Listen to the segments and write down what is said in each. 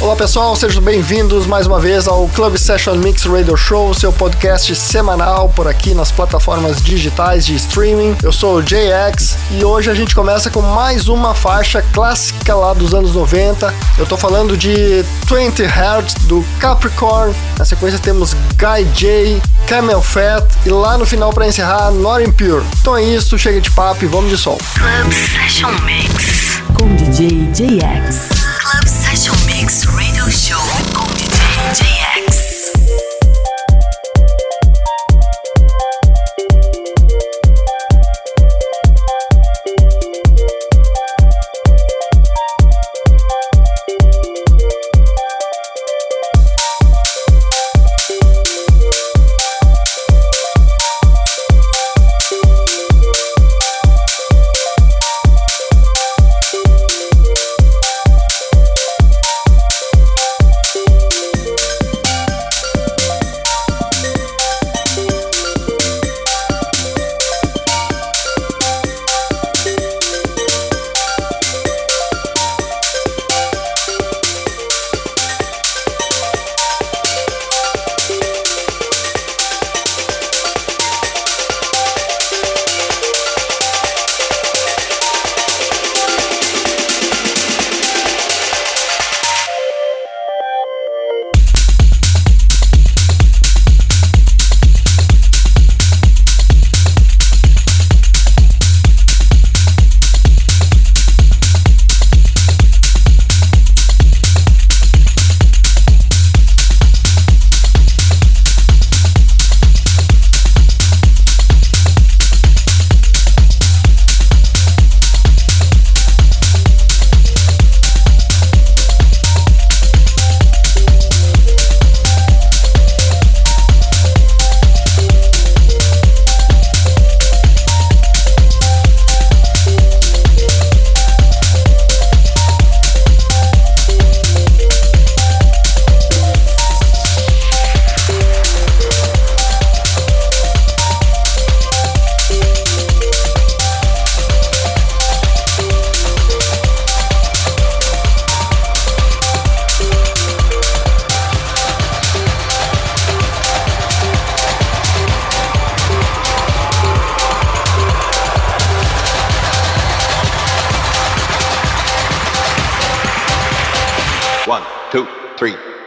Olá pessoal, sejam bem-vindos mais uma vez ao Club Session Mix Radio Show, seu podcast semanal por aqui nas plataformas digitais de streaming. Eu sou o JX e hoje a gente começa com mais uma faixa clássica lá dos anos 90. Eu tô falando de 20 Hertz do Capricorn. Na sequência temos Guy J, Camel Fat e lá no final para encerrar Not Impure. Então é isso, chega de papo e vamos de som. Club Session Mix. com DJ JX. Club Session Mix Radio Show com DJ JX. Two, three.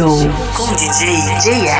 Show Com DJ JX.